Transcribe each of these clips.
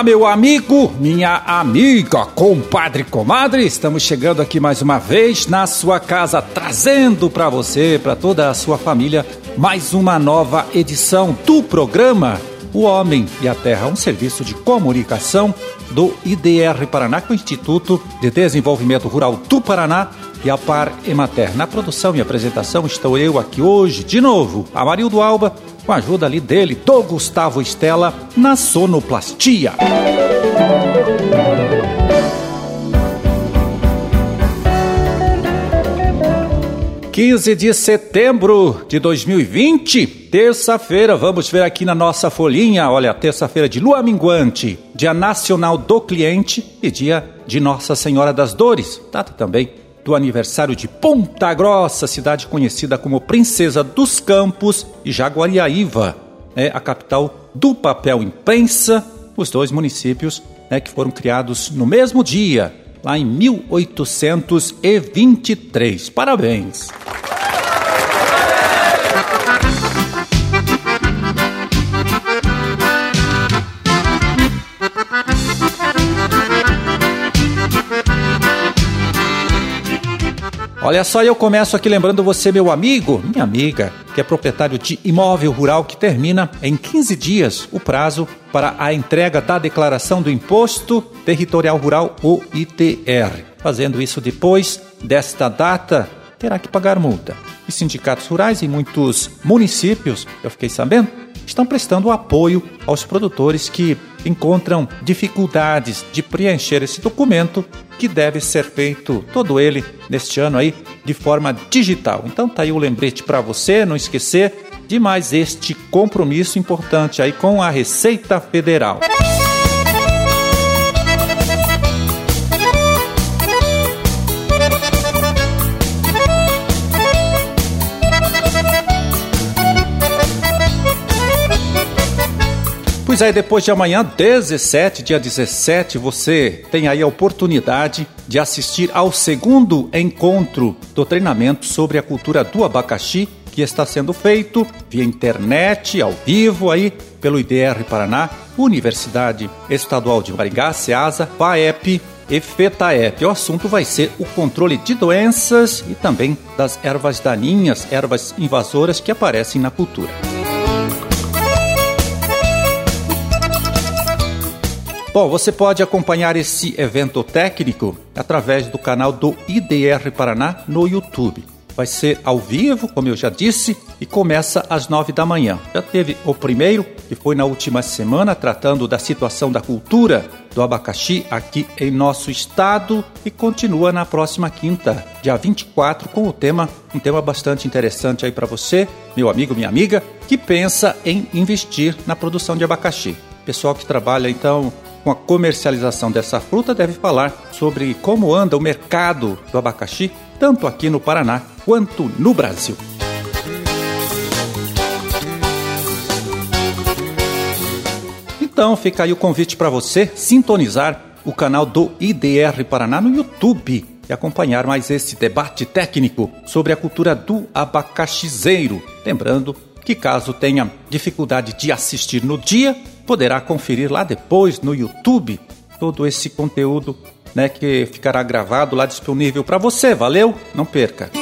Olá, meu amigo, minha amiga, compadre, comadre. Estamos chegando aqui mais uma vez na sua casa, trazendo para você, para toda a sua família, mais uma nova edição do programa O Homem e a Terra, um serviço de comunicação do IDR Paraná, com o Instituto de Desenvolvimento Rural do Paraná e a Par Emater. Na produção e apresentação estou eu aqui hoje, de novo, Amarildo Alba, com a ajuda ali dele, do Gustavo Estela, na sonoplastia. 15 de setembro de 2020, terça-feira, vamos ver aqui na nossa folhinha, olha, terça-feira de lua minguante, dia nacional do cliente e dia de Nossa Senhora das Dores, data também do aniversário de Ponta Grossa, cidade conhecida como Princesa dos Campos e Jaguariaíva, é a capital do papel imprensa, os dois municípios né, que foram criados no mesmo dia, lá em 1823. Parabéns! Olha só, eu começo aqui lembrando você, meu amigo, minha amiga, que é proprietário de imóvel rural que termina em 15 dias o prazo para a entrega da declaração do Imposto Territorial Rural, o ITR. Fazendo isso depois desta data, terá que pagar multa. E sindicatos rurais em muitos municípios, eu fiquei sabendo, estão prestando apoio aos produtores que encontram dificuldades de preencher esse documento que deve ser feito todo ele neste ano aí de forma digital. Então tá aí o lembrete para você não esquecer de mais este compromisso importante aí com a Receita Federal. Pois aí, depois de amanhã, 17, dia 17, você tem aí a oportunidade de assistir ao segundo encontro do treinamento sobre a cultura do abacaxi, que está sendo feito via internet, ao vivo, aí pelo IDR Paraná, Universidade Estadual de Maringá, SEASA, FAEP e FETAEP. O assunto vai ser o controle de doenças e também das ervas daninhas, ervas invasoras que aparecem na cultura. Bom, você pode acompanhar esse evento técnico através do canal do IDR Paraná no YouTube. Vai ser ao vivo, como eu já disse, e começa às nove da manhã. Já teve o primeiro, que foi na última semana, tratando da situação da cultura do abacaxi aqui em nosso estado, e continua na próxima quinta, dia 24, com o tema, um tema bastante interessante aí para você, meu amigo, minha amiga, que pensa em investir na produção de abacaxi. Pessoal que trabalha então com a comercialização dessa fruta deve falar sobre como anda o mercado do abacaxi, tanto aqui no Paraná quanto no Brasil. Então fica aí o convite para você sintonizar o canal do IDR Paraná no YouTube e acompanhar mais esse debate técnico sobre a cultura do abacaxizeiro. Lembrando que caso tenha dificuldade de assistir no dia, poderá conferir lá depois no YouTube todo esse conteúdo, né, que ficará gravado lá disponível para você. Valeu? Não perca.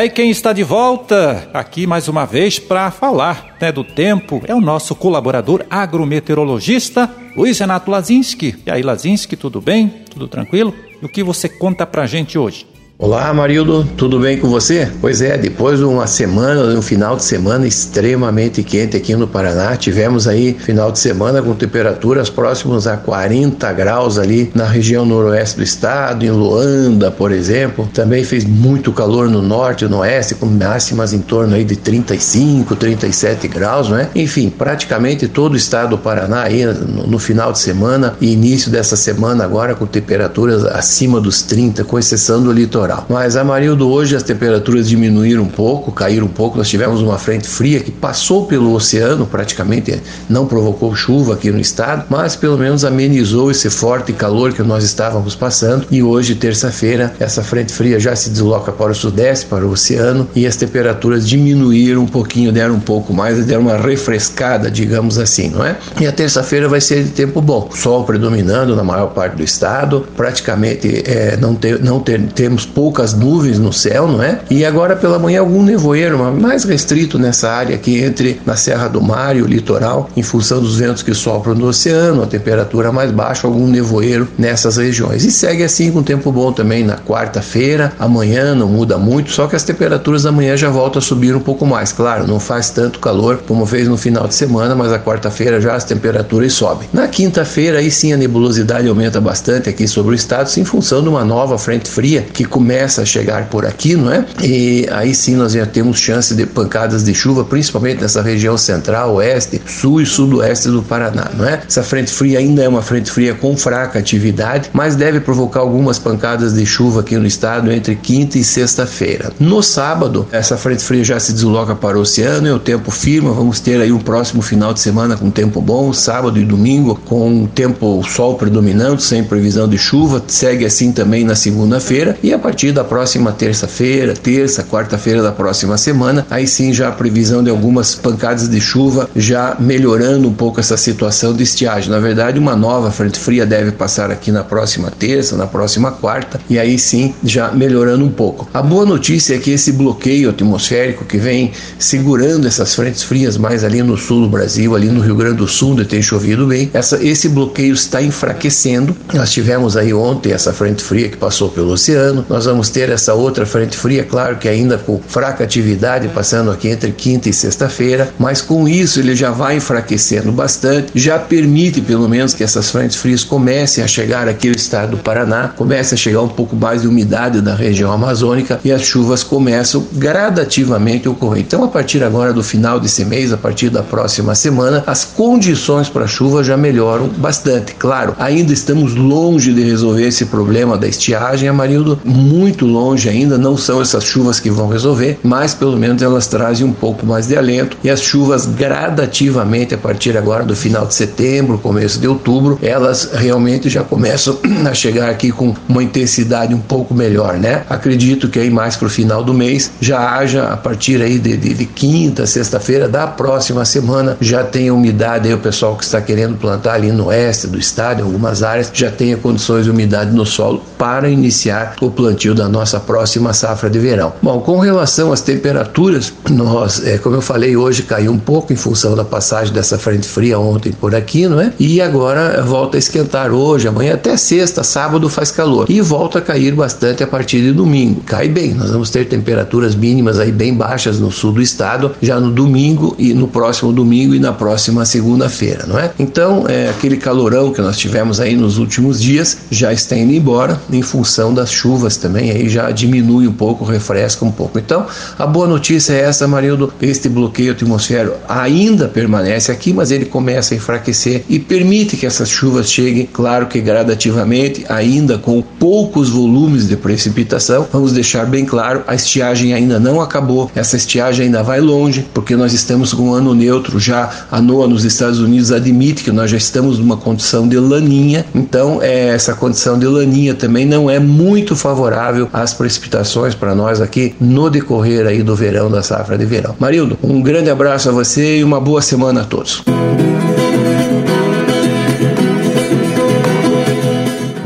É, e quem está de volta aqui mais uma vez para falar né, do tempo é o nosso colaborador agrometeorologista, Luiz Renato Lazinski. E aí, Lazinski, tudo bem? Tudo tranquilo? E o que você conta pra gente hoje? Olá, Marildo, tudo bem com você? Pois é, depois de uma semana, um final de semana extremamente quente aqui no Paraná, tivemos aí final de semana com temperaturas próximas a 40 graus ali na região noroeste do estado, em Luanda, por exemplo. Também fez muito calor no norte e no oeste, com máximas em torno aí de 35, 37 graus, né? Enfim, praticamente todo o estado do Paraná aí no, final de semana e início dessa semana agora com temperaturas acima dos 30, com exceção do litoral litoral. Mas, Amarildo, hoje as temperaturas diminuíram um pouco, caíram um pouco. Nós tivemos uma frente fria que passou pelo oceano, praticamente não provocou chuva aqui no estado, mas pelo menos amenizou esse forte calor que nós estávamos passando. E hoje, terça-feira, essa frente fria já se desloca para o sudeste, para o oceano, e as temperaturas diminuíram um pouquinho, deram um pouco mais, deram uma refrescada, digamos assim, não é? E a terça-feira vai ser de tempo bom, sol predominando na maior parte do estado, praticamente é, não, ter, não ter, temos poucas nuvens no céu, não é? E agora pela manhã algum nevoeiro, mais restrito nessa área aqui entre na Serra do Mar e o litoral, em função dos ventos que sopram do oceano, a temperatura mais baixa, algum nevoeiro nessas regiões. E segue assim com tempo bom também na quarta-feira, amanhã não muda muito, só que as temperaturas da manhã já voltam a subir um pouco mais. Claro, não faz tanto calor como fez no final de semana, mas a quarta-feira já as temperaturas sobem. Na quinta-feira, aí sim a nebulosidade aumenta bastante aqui sobre o estado, em função de uma nova frente fria que começa a chegar por aqui, não é? E aí sim nós já temos chance de pancadas de chuva, principalmente nessa região central, oeste, sul e sudoeste do Paraná, não é? Essa frente fria ainda é uma frente fria com fraca atividade, mas deve provocar algumas pancadas de chuva aqui no estado entre quinta e sexta-feira. No sábado, essa frente fria já se desloca para o oceano e o tempo firma, vamos ter aí um próximo final de semana com tempo bom, sábado e domingo com tempo sol predominando, sem previsão de chuva, segue assim também na segunda-feira e a partir da próxima terça-feira, terça, quarta-feira da próxima semana, aí sim já a previsão de algumas pancadas de chuva, já melhorando um pouco essa situação de estiagem. Na verdade, uma nova frente fria deve passar aqui na próxima terça, na próxima quarta, e aí sim já melhorando um pouco. A boa notícia é que esse bloqueio atmosférico que vem segurando essas frentes frias mais ali no sul do Brasil, ali no Rio Grande do Sul, onde tem chovido bem, essa, esse bloqueio está enfraquecendo. Nós tivemos aí ontem essa frente fria que passou pelo oceano, nós vamos ter essa outra frente fria, claro que ainda com fraca atividade, passando aqui entre quinta e sexta-feira, mas com isso ele já vai enfraquecendo bastante, já permite pelo menos que essas frentes frias comecem a chegar aqui no estado do Paraná, comece a chegar um pouco mais de umidade da região amazônica e as chuvas começam gradativamente a ocorrer. Então, a partir agora do final desse mês, a partir da próxima semana, as condições para chuva já melhoram bastante. Claro, ainda estamos longe de resolver esse problema da estiagem, Amarildo, muito longe ainda, não são essas chuvas que vão resolver, mas pelo menos elas trazem um pouco mais de alento e as chuvas gradativamente a partir agora do final de setembro, começo de outubro, elas realmente já começam a chegar aqui com uma intensidade um pouco melhor, né? Acredito que aí mais para o final do mês já haja a partir aí de, de, de quinta, sexta-feira da próxima semana já tenha umidade aí o pessoal que está querendo plantar ali no oeste do estado, em algumas áreas, já tenha condições de umidade no solo para iniciar o plantio da nossa próxima safra de verão. Bom, com relação às temperaturas, nós, é, como eu falei, hoje caiu um pouco em função da passagem dessa frente fria ontem por aqui, não é? E agora volta a esquentar hoje, amanhã até sexta, sábado faz calor e volta a cair bastante a partir de domingo. Cai bem, nós vamos ter temperaturas mínimas aí bem baixas no sul do estado já no domingo e no próximo domingo e na próxima segunda-feira, não é? Então, é, aquele calorão que nós tivemos aí nos últimos dias já está indo embora em função das chuvas também, aí já diminui um pouco, refresca um pouco. Então, a boa notícia é essa, Marildo, este bloqueio atmosférico ainda permanece aqui, mas ele começa a enfraquecer e permite que essas chuvas cheguem, claro que gradativamente, ainda com poucos volumes de precipitação. Vamos deixar bem claro, a estiagem ainda não acabou, essa estiagem ainda vai longe, porque nós estamos com um ano neutro, já a NOAA nos Estados Unidos admite que nós já estamos numa condição de laninha, então é, essa condição de laninha também não é muito favorável às precipitações para nós aqui no decorrer aí do verão, da safra de verão. Marildo, um grande abraço a você e uma boa semana a todos.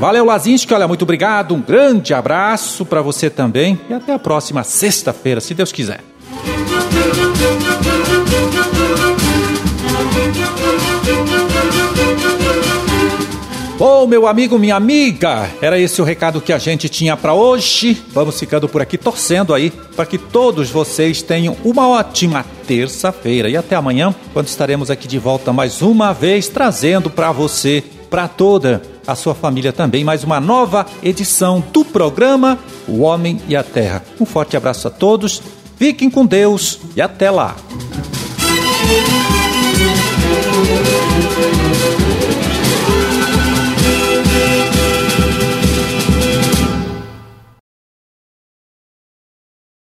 Valeu, Lazinski. Olha, muito obrigado. Um grande abraço para você também. E até a próxima sexta-feira, se Deus quiser. Bom, meu amigo, minha amiga, era esse o recado que a gente tinha para hoje. Vamos ficando por aqui torcendo aí para que todos vocês tenham uma ótima terça-feira e até amanhã, quando estaremos aqui de volta mais uma vez trazendo para você, para toda a sua família também, mais uma nova edição do programa O Homem e a Terra. Um forte abraço a todos. Fiquem com Deus e até lá.